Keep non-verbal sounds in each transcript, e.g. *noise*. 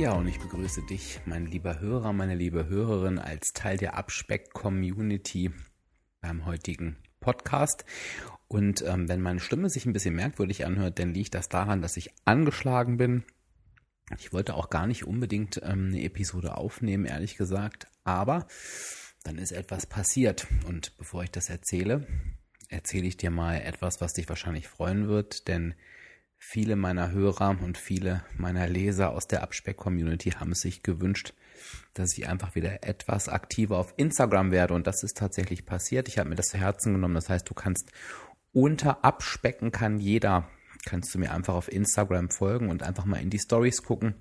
Ja, und ich begrüße dich, mein lieber Hörer, meine liebe Hörerin, als Teil der Abspeck-Community beim heutigen Podcast. Und ähm, wenn meine Stimme sich ein bisschen merkwürdig anhört, dann liegt das daran, dass ich angeschlagen bin. Ich wollte auch gar nicht unbedingt ähm, eine Episode aufnehmen, ehrlich gesagt, aber dann ist etwas passiert. Und bevor ich das erzähle, erzähle ich dir mal etwas, was dich wahrscheinlich freuen wird, denn Viele meiner Hörer und viele meiner Leser aus der Abspeck-Community haben sich gewünscht, dass ich einfach wieder etwas aktiver auf Instagram werde. Und das ist tatsächlich passiert. Ich habe mir das zu Herzen genommen. Das heißt, du kannst unter Abspecken kann jeder, kannst du mir einfach auf Instagram folgen und einfach mal in die Stories gucken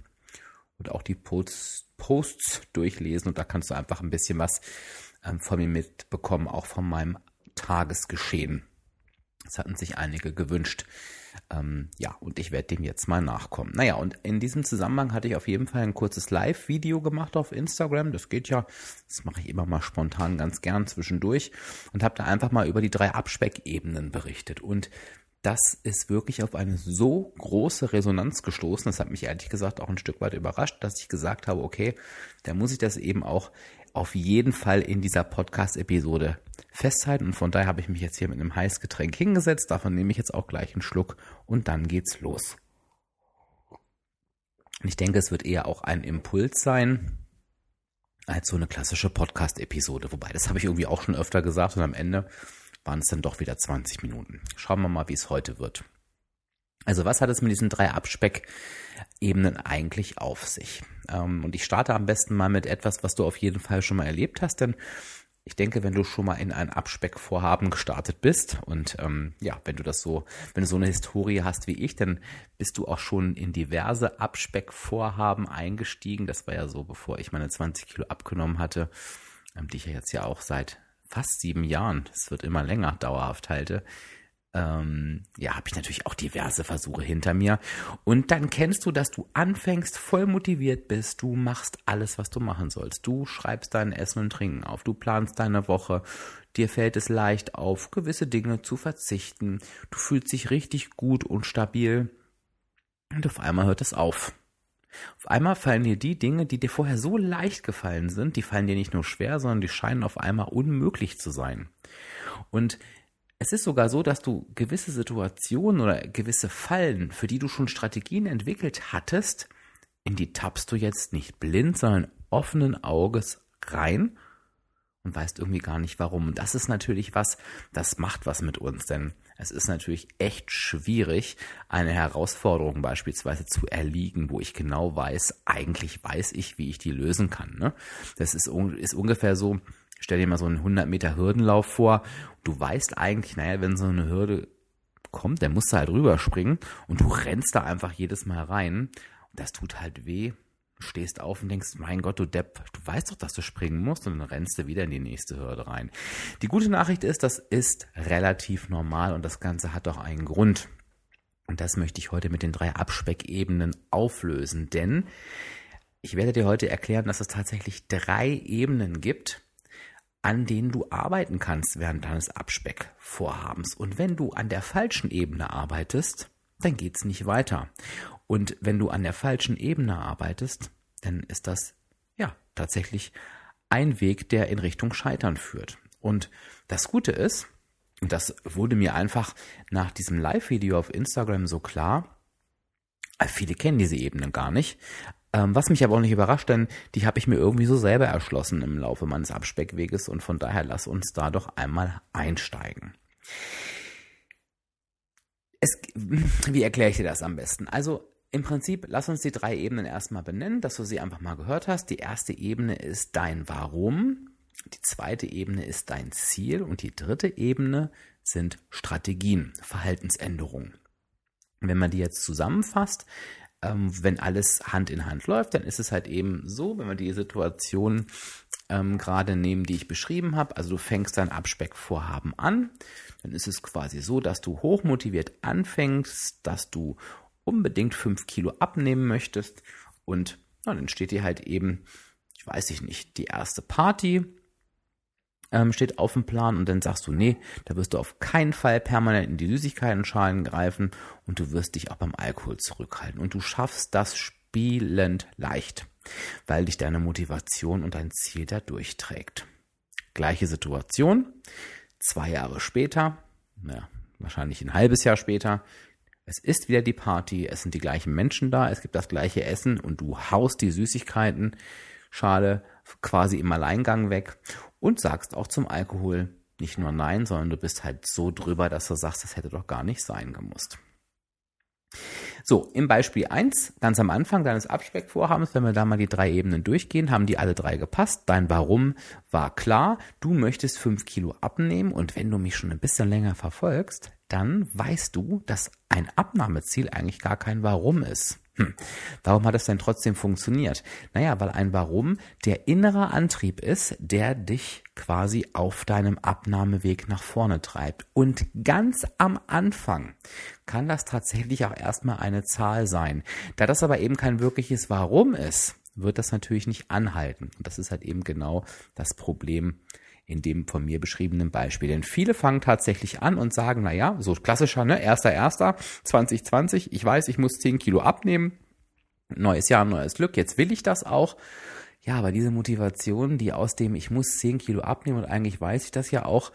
und auch die Posts, Posts durchlesen. Und da kannst du einfach ein bisschen was ähm, von mir mitbekommen, auch von meinem Tagesgeschehen. Das hatten sich einige gewünscht. Ähm, ja, und ich werde dem jetzt mal nachkommen. Naja, und in diesem Zusammenhang hatte ich auf jeden Fall ein kurzes Live-Video gemacht auf Instagram. Das geht ja, das mache ich immer mal spontan ganz gern zwischendurch und habe da einfach mal über die drei Abspeckebenen berichtet. Und das ist wirklich auf eine so große Resonanz gestoßen. Das hat mich ehrlich gesagt auch ein Stück weit überrascht, dass ich gesagt habe, okay, da muss ich das eben auch auf jeden Fall in dieser Podcast-Episode festhalten. Und von daher habe ich mich jetzt hier mit einem Heißgetränk hingesetzt. Davon nehme ich jetzt auch gleich einen Schluck und dann geht's los. Ich denke, es wird eher auch ein Impuls sein, als so eine klassische Podcast-Episode. Wobei, das habe ich irgendwie auch schon öfter gesagt und am Ende waren es dann doch wieder 20 Minuten. Schauen wir mal, wie es heute wird. Also was hat es mit diesen drei Abspeck-Ebenen eigentlich auf sich? Ähm, und ich starte am besten mal mit etwas, was du auf jeden Fall schon mal erlebt hast, denn ich denke, wenn du schon mal in ein Abspeckvorhaben gestartet bist und ähm, ja, wenn du das so, wenn du so eine Historie hast wie ich, dann bist du auch schon in diverse Abspeckvorhaben eingestiegen. Das war ja so, bevor ich meine 20 Kilo abgenommen hatte, ähm, die ich ja jetzt ja auch seit fast sieben Jahren, es wird immer länger, dauerhaft halte ähm, ja, habe ich natürlich auch diverse Versuche hinter mir. Und dann kennst du, dass du anfängst, voll motiviert bist. Du machst alles, was du machen sollst. Du schreibst dein Essen und Trinken auf. Du planst deine Woche. Dir fällt es leicht auf, gewisse Dinge zu verzichten. Du fühlst dich richtig gut und stabil. Und auf einmal hört es auf. Auf einmal fallen dir die Dinge, die dir vorher so leicht gefallen sind, die fallen dir nicht nur schwer, sondern die scheinen auf einmal unmöglich zu sein. Und es ist sogar so, dass du gewisse Situationen oder gewisse Fallen, für die du schon Strategien entwickelt hattest, in die tappst du jetzt nicht blind, sondern offenen Auges rein und weißt irgendwie gar nicht warum. Und das ist natürlich was, das macht was mit uns, denn es ist natürlich echt schwierig, eine Herausforderung beispielsweise zu erliegen, wo ich genau weiß, eigentlich weiß ich, wie ich die lösen kann. Ne? Das ist, ist ungefähr so, Stell dir mal so einen 100 Meter Hürdenlauf vor. Du weißt eigentlich, naja, wenn so eine Hürde kommt, dann musst du halt rüberspringen und du rennst da einfach jedes Mal rein. Und das tut halt weh. Stehst auf und denkst, mein Gott, du Depp, du weißt doch, dass du springen musst und dann rennst du wieder in die nächste Hürde rein. Die gute Nachricht ist, das ist relativ normal und das Ganze hat doch einen Grund. Und das möchte ich heute mit den drei Abspeckebenen auflösen, denn ich werde dir heute erklären, dass es tatsächlich drei Ebenen gibt, an denen du arbeiten kannst während deines Abspeckvorhabens. Und wenn du an der falschen Ebene arbeitest, dann geht's nicht weiter. Und wenn du an der falschen Ebene arbeitest, dann ist das ja tatsächlich ein Weg, der in Richtung Scheitern führt. Und das Gute ist, und das wurde mir einfach nach diesem Live-Video auf Instagram so klar, viele kennen diese Ebene gar nicht, ähm, was mich aber auch nicht überrascht, denn die habe ich mir irgendwie so selber erschlossen im Laufe meines Abspeckweges und von daher lass uns da doch einmal einsteigen. Es, *laughs* wie erkläre ich dir das am besten? Also im Prinzip, lass uns die drei Ebenen erstmal benennen, dass du sie einfach mal gehört hast. Die erste Ebene ist dein Warum, die zweite Ebene ist dein Ziel und die dritte Ebene sind Strategien, Verhaltensänderungen. Wenn man die jetzt zusammenfasst, ähm, wenn alles Hand in Hand läuft, dann ist es halt eben so, wenn wir die Situation ähm, gerade nehmen, die ich beschrieben habe, also du fängst dein Abspeckvorhaben an, dann ist es quasi so, dass du hochmotiviert anfängst, dass du unbedingt fünf Kilo abnehmen möchtest und ja, dann steht dir halt eben, ich weiß ich nicht, die erste Party ähm, steht auf dem Plan und dann sagst du, nee, da wirst du auf keinen Fall permanent in die Süßigkeiten-Schalen greifen und du wirst dich auch beim Alkohol zurückhalten und du schaffst das spielend leicht, weil dich deine Motivation und dein Ziel da durchträgt. Gleiche Situation, zwei Jahre später, naja, wahrscheinlich ein halbes Jahr später, es ist wieder die Party, es sind die gleichen Menschen da, es gibt das gleiche Essen und du haust die Süßigkeiten Schale quasi im Alleingang weg und sagst auch zum Alkohol nicht nur Nein, sondern du bist halt so drüber, dass du sagst, das hätte doch gar nicht sein gemusst. So, im Beispiel 1, ganz am Anfang deines Abspeckvorhabens, wenn wir da mal die drei Ebenen durchgehen, haben die alle drei gepasst. Dein Warum war klar. Du möchtest fünf Kilo abnehmen und wenn du mich schon ein bisschen länger verfolgst, dann weißt du, dass ein Abnahmeziel eigentlich gar kein Warum ist. Hm. Warum hat es denn trotzdem funktioniert? Naja, weil ein Warum der innere Antrieb ist, der dich quasi auf deinem Abnahmeweg nach vorne treibt. Und ganz am Anfang kann das tatsächlich auch erstmal eine Zahl sein. Da das aber eben kein wirkliches Warum ist, wird das natürlich nicht anhalten. Und das ist halt eben genau das Problem in dem von mir beschriebenen Beispiel. Denn viele fangen tatsächlich an und sagen, na ja, so klassischer, ne, erster, erster, 2020, ich weiß, ich muss 10 Kilo abnehmen, neues Jahr, neues Glück, jetzt will ich das auch. Ja, aber diese Motivation, die aus dem, ich muss 10 Kilo abnehmen und eigentlich weiß ich das ja auch,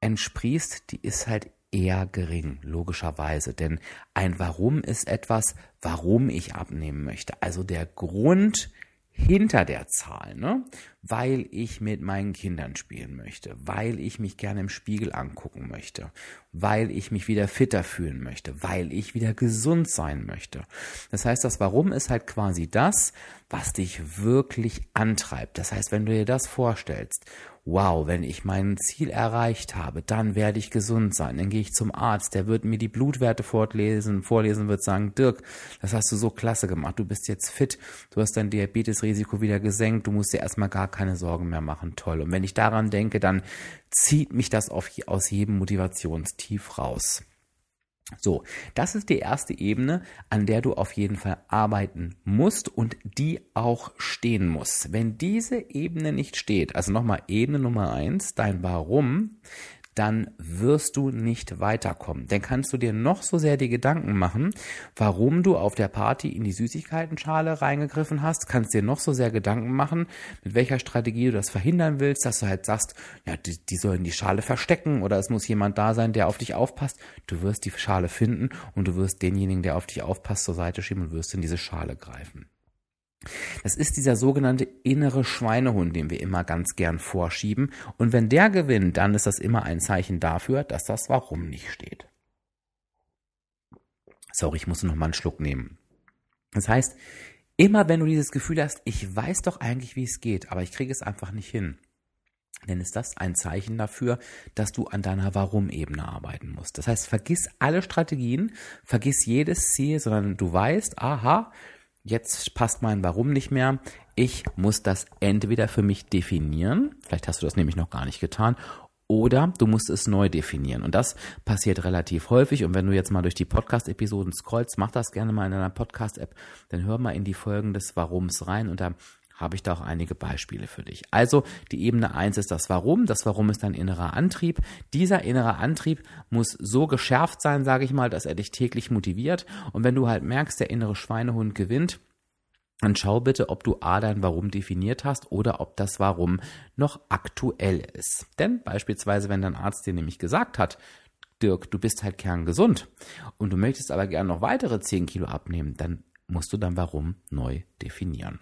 entsprießt, die ist halt eher gering, logischerweise. Denn ein Warum ist etwas, warum ich abnehmen möchte. Also der Grund, hinter der Zahl, ne? Weil ich mit meinen Kindern spielen möchte, weil ich mich gerne im Spiegel angucken möchte, weil ich mich wieder fitter fühlen möchte, weil ich wieder gesund sein möchte. Das heißt, das Warum ist halt quasi das, was dich wirklich antreibt. Das heißt, wenn du dir das vorstellst wow, wenn ich mein Ziel erreicht habe, dann werde ich gesund sein. Dann gehe ich zum Arzt, der wird mir die Blutwerte vorlesen, vorlesen wird sagen, Dirk, das hast du so klasse gemacht, du bist jetzt fit, du hast dein Diabetesrisiko wieder gesenkt, du musst dir erstmal gar keine Sorgen mehr machen, toll. Und wenn ich daran denke, dann zieht mich das auf, aus jedem Motivationstief raus. So, das ist die erste Ebene, an der du auf jeden Fall arbeiten musst und die auch stehen muss. Wenn diese Ebene nicht steht, also nochmal Ebene Nummer eins, dein Warum, dann wirst du nicht weiterkommen. Denn kannst du dir noch so sehr die Gedanken machen, warum du auf der Party in die Süßigkeitenschale reingegriffen hast, kannst dir noch so sehr Gedanken machen, mit welcher Strategie du das verhindern willst, dass du halt sagst, ja, die, die sollen die Schale verstecken oder es muss jemand da sein, der auf dich aufpasst. Du wirst die Schale finden und du wirst denjenigen, der auf dich aufpasst, zur Seite schieben und wirst in diese Schale greifen. Das ist dieser sogenannte innere Schweinehund, den wir immer ganz gern vorschieben. Und wenn der gewinnt, dann ist das immer ein Zeichen dafür, dass das Warum nicht steht. Sorry, ich muss noch mal einen Schluck nehmen. Das heißt, immer wenn du dieses Gefühl hast, ich weiß doch eigentlich, wie es geht, aber ich kriege es einfach nicht hin, dann ist das ein Zeichen dafür, dass du an deiner Warum-Ebene arbeiten musst. Das heißt, vergiss alle Strategien, vergiss jedes Ziel, sondern du weißt, aha, jetzt passt mein Warum nicht mehr. Ich muss das entweder für mich definieren, vielleicht hast du das nämlich noch gar nicht getan, oder du musst es neu definieren. Und das passiert relativ häufig. Und wenn du jetzt mal durch die Podcast-Episoden scrollst, mach das gerne mal in deiner Podcast-App, dann hör mal in die Folgen des Warums rein und da habe ich da auch einige Beispiele für dich. Also die Ebene eins ist das Warum. Das Warum ist dein innerer Antrieb. Dieser innere Antrieb muss so geschärft sein, sage ich mal, dass er dich täglich motiviert. Und wenn du halt merkst, der innere Schweinehund gewinnt, dann schau bitte, ob du A dein Warum definiert hast oder ob das Warum noch aktuell ist. Denn beispielsweise, wenn dein Arzt dir nämlich gesagt hat, Dirk, du bist halt kerngesund und du möchtest aber gerne noch weitere 10 Kilo abnehmen, dann musst du dein Warum neu definieren.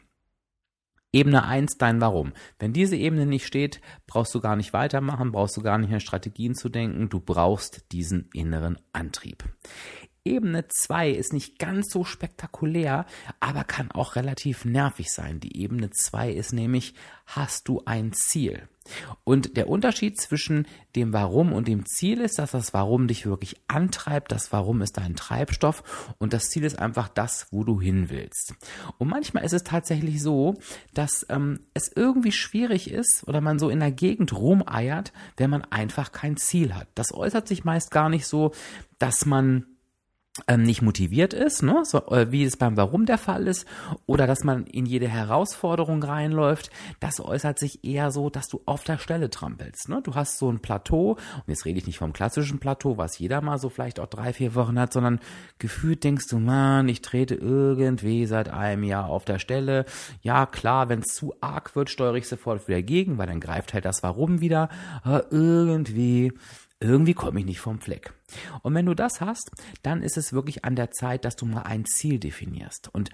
Ebene 1, dein Warum. Wenn diese Ebene nicht steht, brauchst du gar nicht weitermachen, brauchst du gar nicht an Strategien zu denken, du brauchst diesen inneren Antrieb. Ebene 2 ist nicht ganz so spektakulär, aber kann auch relativ nervig sein. Die Ebene 2 ist nämlich, hast du ein Ziel? Und der Unterschied zwischen dem Warum und dem Ziel ist, dass das Warum dich wirklich antreibt, das Warum ist dein Treibstoff und das Ziel ist einfach das, wo du hin willst. Und manchmal ist es tatsächlich so, dass ähm, es irgendwie schwierig ist oder man so in der Gegend rumeiert, wenn man einfach kein Ziel hat. Das äußert sich meist gar nicht so, dass man ähm, nicht motiviert ist, ne? so, äh, wie es beim Warum der Fall ist, oder dass man in jede Herausforderung reinläuft, das äußert sich eher so, dass du auf der Stelle trampelst. Ne? Du hast so ein Plateau, und jetzt rede ich nicht vom klassischen Plateau, was jeder mal so vielleicht auch drei, vier Wochen hat, sondern gefühlt denkst du, man, ich trete irgendwie seit einem Jahr auf der Stelle. Ja, klar, wenn es zu arg wird, steuere ich sofort wieder gegen, weil dann greift halt das Warum wieder. Aber irgendwie irgendwie komme ich nicht vom Fleck. Und wenn du das hast, dann ist es wirklich an der Zeit, dass du mal ein Ziel definierst. Und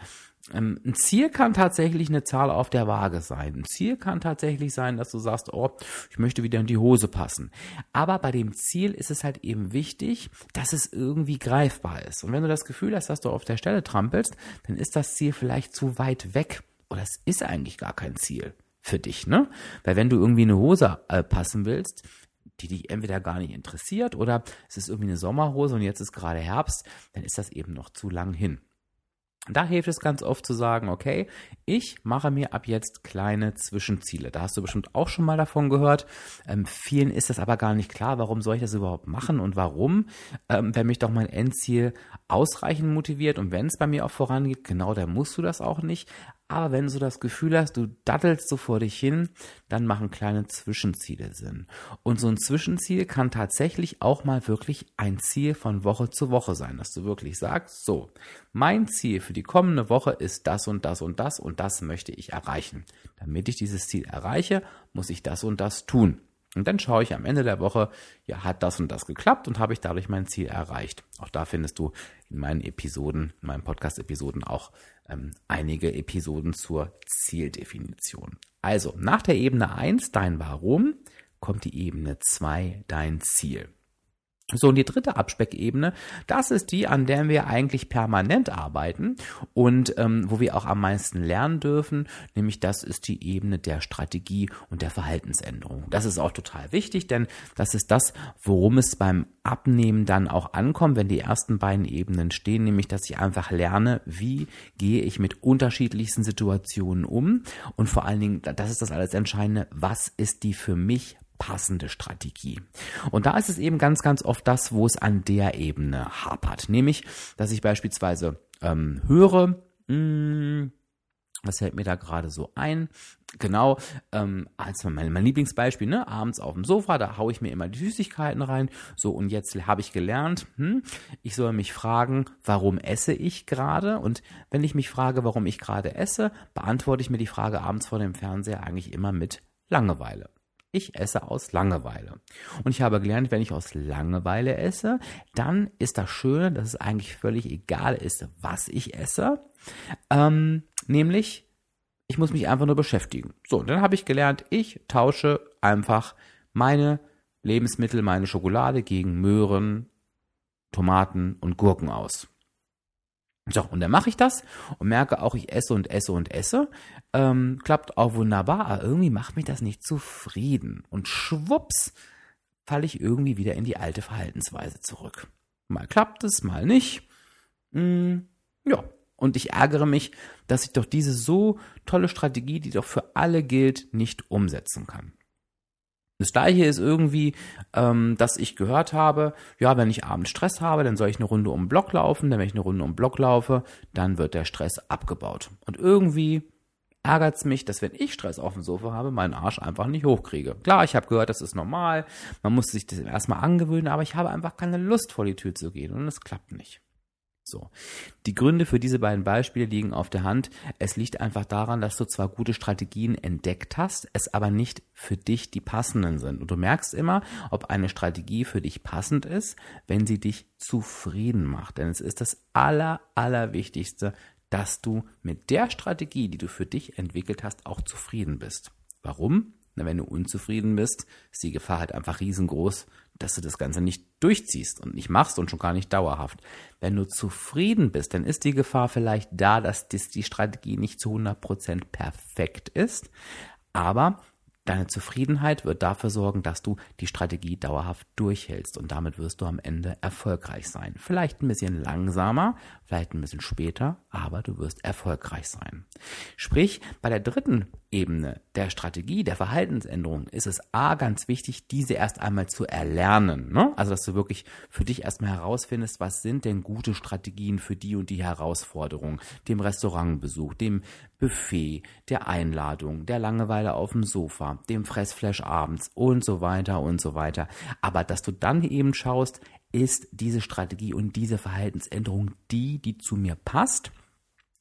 ähm, ein Ziel kann tatsächlich eine Zahl auf der Waage sein. Ein Ziel kann tatsächlich sein, dass du sagst, oh, ich möchte wieder in die Hose passen. Aber bei dem Ziel ist es halt eben wichtig, dass es irgendwie greifbar ist. Und wenn du das Gefühl hast, dass du auf der Stelle trampelst, dann ist das Ziel vielleicht zu weit weg. Oder es ist eigentlich gar kein Ziel für dich, ne? Weil wenn du irgendwie eine Hose äh, passen willst, die dich entweder gar nicht interessiert oder es ist irgendwie eine Sommerhose und jetzt ist gerade Herbst, dann ist das eben noch zu lang hin. Da hilft es ganz oft zu sagen, okay, ich mache mir ab jetzt kleine Zwischenziele. Da hast du bestimmt auch schon mal davon gehört. Ähm, vielen ist das aber gar nicht klar, warum soll ich das überhaupt machen und warum, ähm, wenn mich doch mein Endziel ausreichend motiviert und wenn es bei mir auch vorangeht, genau, dann musst du das auch nicht. Aber wenn du das Gefühl hast, du dattelst so vor dich hin, dann machen kleine Zwischenziele Sinn. Und so ein Zwischenziel kann tatsächlich auch mal wirklich ein Ziel von Woche zu Woche sein, dass du wirklich sagst, so, mein Ziel für die kommende Woche ist das und das und das und das möchte ich erreichen. Damit ich dieses Ziel erreiche, muss ich das und das tun. Und dann schaue ich am Ende der Woche, ja, hat das und das geklappt und habe ich dadurch mein Ziel erreicht. Auch da findest du in meinen Episoden, in meinen Podcast-Episoden auch ähm, einige Episoden zur Zieldefinition. Also, nach der Ebene 1, dein Warum, kommt die Ebene 2, dein Ziel. So, und die dritte Abspeckebene, das ist die, an der wir eigentlich permanent arbeiten und ähm, wo wir auch am meisten lernen dürfen, nämlich das ist die Ebene der Strategie und der Verhaltensänderung. Das ist auch total wichtig, denn das ist das, worum es beim Abnehmen dann auch ankommt, wenn die ersten beiden Ebenen stehen, nämlich dass ich einfach lerne, wie gehe ich mit unterschiedlichsten Situationen um und vor allen Dingen, das ist das alles Entscheidende, was ist die für mich passende Strategie. Und da ist es eben ganz, ganz oft das, wo es an der Ebene hapert. Nämlich, dass ich beispielsweise ähm, höre, mh, hm, was fällt mir da gerade so ein? Genau, ähm, als mein, mein Lieblingsbeispiel, ne? Abends auf dem Sofa, da haue ich mir immer die Süßigkeiten rein. So, und jetzt habe ich gelernt, hm, ich soll mich fragen, warum esse ich gerade? Und wenn ich mich frage, warum ich gerade esse, beantworte ich mir die Frage abends vor dem Fernseher eigentlich immer mit Langeweile. Ich esse aus Langeweile. Und ich habe gelernt, wenn ich aus Langeweile esse, dann ist das Schöne, dass es eigentlich völlig egal ist, was ich esse. Ähm, nämlich, ich muss mich einfach nur beschäftigen. So, dann habe ich gelernt, ich tausche einfach meine Lebensmittel, meine Schokolade gegen Möhren, Tomaten und Gurken aus. So, und dann mache ich das und merke auch, ich esse und esse und esse. Ähm, klappt auch wunderbar, aber irgendwie macht mich das nicht zufrieden. Und schwupps falle ich irgendwie wieder in die alte Verhaltensweise zurück. Mal klappt es, mal nicht. Hm, ja, und ich ärgere mich, dass ich doch diese so tolle Strategie, die doch für alle gilt, nicht umsetzen kann. Das gleiche ist irgendwie, ähm, dass ich gehört habe, ja, wenn ich abends Stress habe, dann soll ich eine Runde um den Block laufen, dann wenn ich eine Runde um den Block laufe, dann wird der Stress abgebaut. Und irgendwie ärgert es mich, dass wenn ich Stress auf dem Sofa habe, meinen Arsch einfach nicht hochkriege. Klar, ich habe gehört, das ist normal, man muss sich das erstmal angewöhnen, aber ich habe einfach keine Lust vor die Tür zu gehen und es klappt nicht. So. Die Gründe für diese beiden Beispiele liegen auf der Hand. Es liegt einfach daran, dass du zwar gute Strategien entdeckt hast, es aber nicht für dich die passenden sind. Und du merkst immer, ob eine Strategie für dich passend ist, wenn sie dich zufrieden macht. Denn es ist das aller, allerwichtigste, dass du mit der Strategie, die du für dich entwickelt hast, auch zufrieden bist. Warum? Wenn du unzufrieden bist, ist die Gefahr halt einfach riesengroß, dass du das Ganze nicht durchziehst und nicht machst und schon gar nicht dauerhaft. Wenn du zufrieden bist, dann ist die Gefahr vielleicht da, dass die Strategie nicht zu 100% perfekt ist, aber Deine Zufriedenheit wird dafür sorgen, dass du die Strategie dauerhaft durchhältst und damit wirst du am Ende erfolgreich sein. Vielleicht ein bisschen langsamer, vielleicht ein bisschen später, aber du wirst erfolgreich sein. Sprich, bei der dritten Ebene der Strategie, der Verhaltensänderung ist es A ganz wichtig, diese erst einmal zu erlernen. Ne? Also, dass du wirklich für dich erstmal herausfindest, was sind denn gute Strategien für die und die Herausforderung, dem Restaurantbesuch, dem Buffet, der Einladung, der Langeweile auf dem Sofa, dem Fressflash abends und so weiter und so weiter. Aber dass du dann eben schaust, ist diese Strategie und diese Verhaltensänderung die, die zu mir passt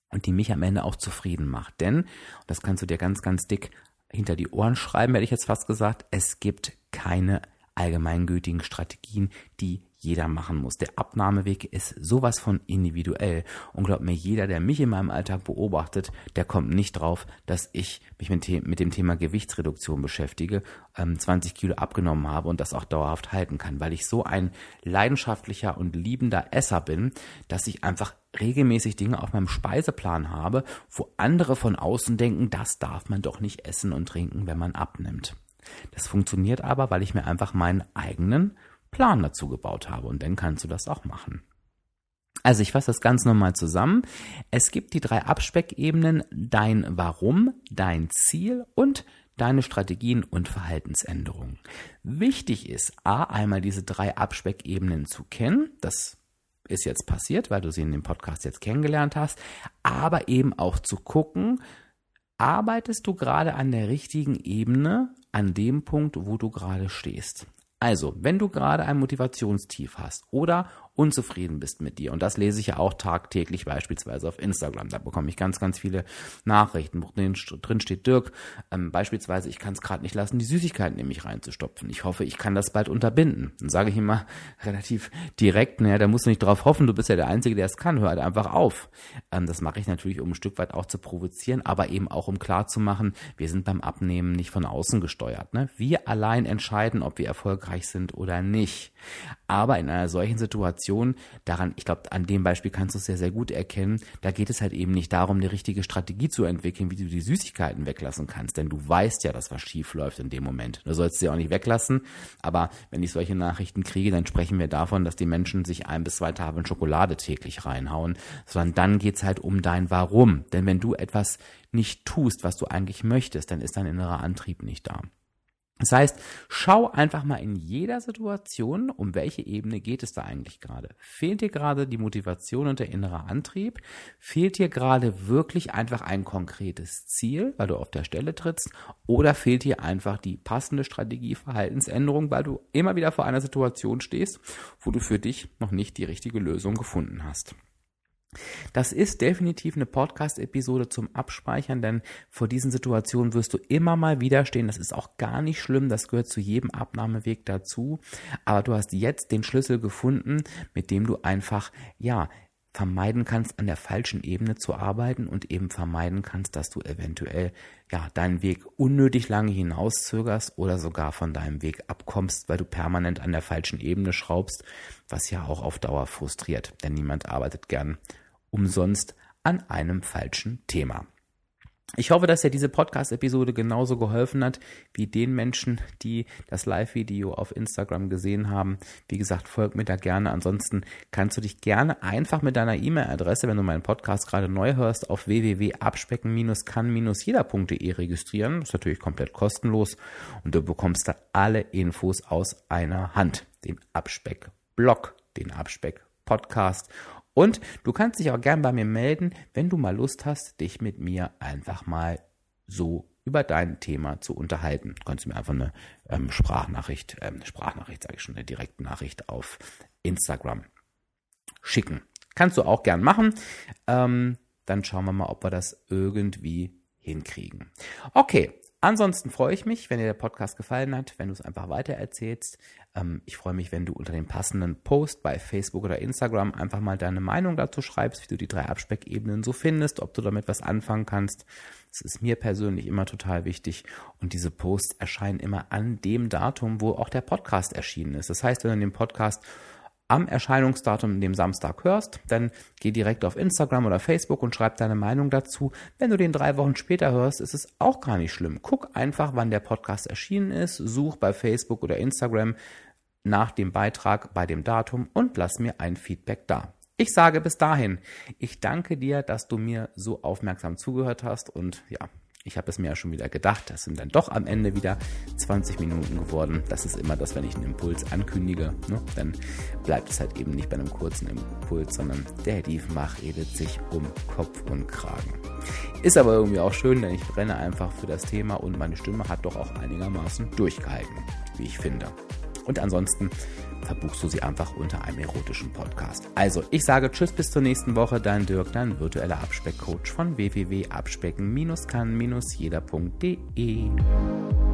und die mich am Ende auch zufrieden macht. Denn, das kannst du dir ganz, ganz dick hinter die Ohren schreiben, hätte ich jetzt fast gesagt, es gibt keine allgemeingültigen Strategien, die jeder machen muss. Der Abnahmeweg ist sowas von individuell. Und glaub mir, jeder, der mich in meinem Alltag beobachtet, der kommt nicht drauf, dass ich mich mit, dem Thema Gewichtsreduktion beschäftige, 20 ähm, Kilo abgenommen habe und das auch dauerhaft halten kann, weil ich so ein leidenschaftlicher und liebender Esser bin, dass ich einfach regelmäßig Dinge auf meinem Speiseplan habe, wo andere von außen denken, das darf man doch nicht essen und trinken, wenn man abnimmt. Das funktioniert aber, weil ich mir einfach meinen eigenen Plan dazu gebaut habe und dann kannst du das auch machen. Also ich fasse das ganz nochmal zusammen. Es gibt die drei Abspeckebenen, dein Warum, dein Ziel und deine Strategien und Verhaltensänderungen. Wichtig ist, a, einmal diese drei Abspeckebenen zu kennen. Das ist jetzt passiert, weil du sie in dem Podcast jetzt kennengelernt hast. Aber eben auch zu gucken, arbeitest du gerade an der richtigen Ebene, an dem Punkt, wo du gerade stehst. Also, wenn du gerade ein Motivationstief hast oder unzufrieden bist mit dir. Und das lese ich ja auch tagtäglich beispielsweise auf Instagram. Da bekomme ich ganz, ganz viele Nachrichten, drin steht, Dirk, ähm, beispielsweise, ich kann es gerade nicht lassen, die Süßigkeiten in mich reinzustopfen. Ich hoffe, ich kann das bald unterbinden. Dann sage ich immer *laughs* relativ direkt, naja, da musst du nicht drauf hoffen, du bist ja der Einzige, der es kann, hör halt einfach auf. Ähm, das mache ich natürlich, um ein Stück weit auch zu provozieren, aber eben auch, um klar zu machen, wir sind beim Abnehmen nicht von außen gesteuert. Ne? Wir allein entscheiden, ob wir erfolgreich sind oder nicht. Aber in einer solchen Situation, daran, ich glaube, an dem Beispiel kannst du es sehr, sehr gut erkennen, da geht es halt eben nicht darum, eine richtige Strategie zu entwickeln, wie du die Süßigkeiten weglassen kannst, denn du weißt ja, dass was schief läuft in dem Moment. Du sollst sie auch nicht weglassen, aber wenn ich solche Nachrichten kriege, dann sprechen wir davon, dass die Menschen sich ein bis zwei Tafeln Schokolade täglich reinhauen, sondern dann geht's halt um dein Warum. Denn wenn du etwas nicht tust, was du eigentlich möchtest, dann ist dein innerer Antrieb nicht da. Das heißt, schau einfach mal in jeder Situation, um welche Ebene geht es da eigentlich gerade. Fehlt dir gerade die Motivation und der innere Antrieb? Fehlt dir gerade wirklich einfach ein konkretes Ziel, weil du auf der Stelle trittst? Oder fehlt dir einfach die passende Strategie, Verhaltensänderung, weil du immer wieder vor einer Situation stehst, wo du für dich noch nicht die richtige Lösung gefunden hast? Das ist definitiv eine Podcast-Episode zum Abspeichern, denn vor diesen Situationen wirst du immer mal wieder stehen. Das ist auch gar nicht schlimm, das gehört zu jedem Abnahmeweg dazu. Aber du hast jetzt den Schlüssel gefunden, mit dem du einfach, ja, vermeiden kannst, an der falschen Ebene zu arbeiten und eben vermeiden kannst, dass du eventuell ja deinen Weg unnötig lange hinauszögerst oder sogar von deinem Weg abkommst, weil du permanent an der falschen Ebene schraubst, was ja auch auf Dauer frustriert, denn niemand arbeitet gern umsonst an einem falschen Thema. Ich hoffe, dass dir diese Podcast-Episode genauso geholfen hat wie den Menschen, die das Live-Video auf Instagram gesehen haben. Wie gesagt, folg mir da gerne. Ansonsten kannst du dich gerne einfach mit deiner E-Mail-Adresse, wenn du meinen Podcast gerade neu hörst, auf www.abspecken-kann-jeder.de registrieren. Das ist natürlich komplett kostenlos und du bekommst da alle Infos aus einer Hand. Den Abspeck-Blog, den Abspeck-Podcast und du kannst dich auch gern bei mir melden, wenn du mal Lust hast, dich mit mir einfach mal so über dein Thema zu unterhalten. Du kannst mir einfach eine ähm, Sprachnachricht, ähm, Sprachnachricht sage ich schon, eine direkte Nachricht auf Instagram schicken. Kannst du auch gern machen. Ähm, dann schauen wir mal, ob wir das irgendwie hinkriegen. Okay, Ansonsten freue ich mich, wenn dir der Podcast gefallen hat, wenn du es einfach weitererzählst. Ähm, ich freue mich, wenn du unter dem passenden Post bei Facebook oder Instagram einfach mal deine Meinung dazu schreibst, wie du die drei Abspeckebenen so findest, ob du damit was anfangen kannst. Das ist mir persönlich immer total wichtig. Und diese Posts erscheinen immer an dem Datum, wo auch der Podcast erschienen ist. Das heißt, wenn du den Podcast am Erscheinungsdatum, dem Samstag hörst, dann geh direkt auf Instagram oder Facebook und schreib deine Meinung dazu. Wenn du den drei Wochen später hörst, ist es auch gar nicht schlimm. Guck einfach, wann der Podcast erschienen ist, such bei Facebook oder Instagram nach dem Beitrag bei dem Datum und lass mir ein Feedback da. Ich sage bis dahin, ich danke dir, dass du mir so aufmerksam zugehört hast und ja, ich habe es mir ja schon wieder gedacht, das sind dann doch am Ende wieder 20 Minuten geworden. Das ist immer das, wenn ich einen Impuls ankündige, ne? dann bleibt es halt eben nicht bei einem kurzen Impuls, sondern der Herr Diefenbach redet sich um Kopf und Kragen. Ist aber irgendwie auch schön, denn ich brenne einfach für das Thema und meine Stimme hat doch auch einigermaßen durchgehalten, wie ich finde. Und ansonsten verbuchst du sie einfach unter einem erotischen Podcast. Also, ich sage Tschüss bis zur nächsten Woche, dein Dirk, dein virtueller Abspeckcoach von www.abspecken-kann-jeder.de.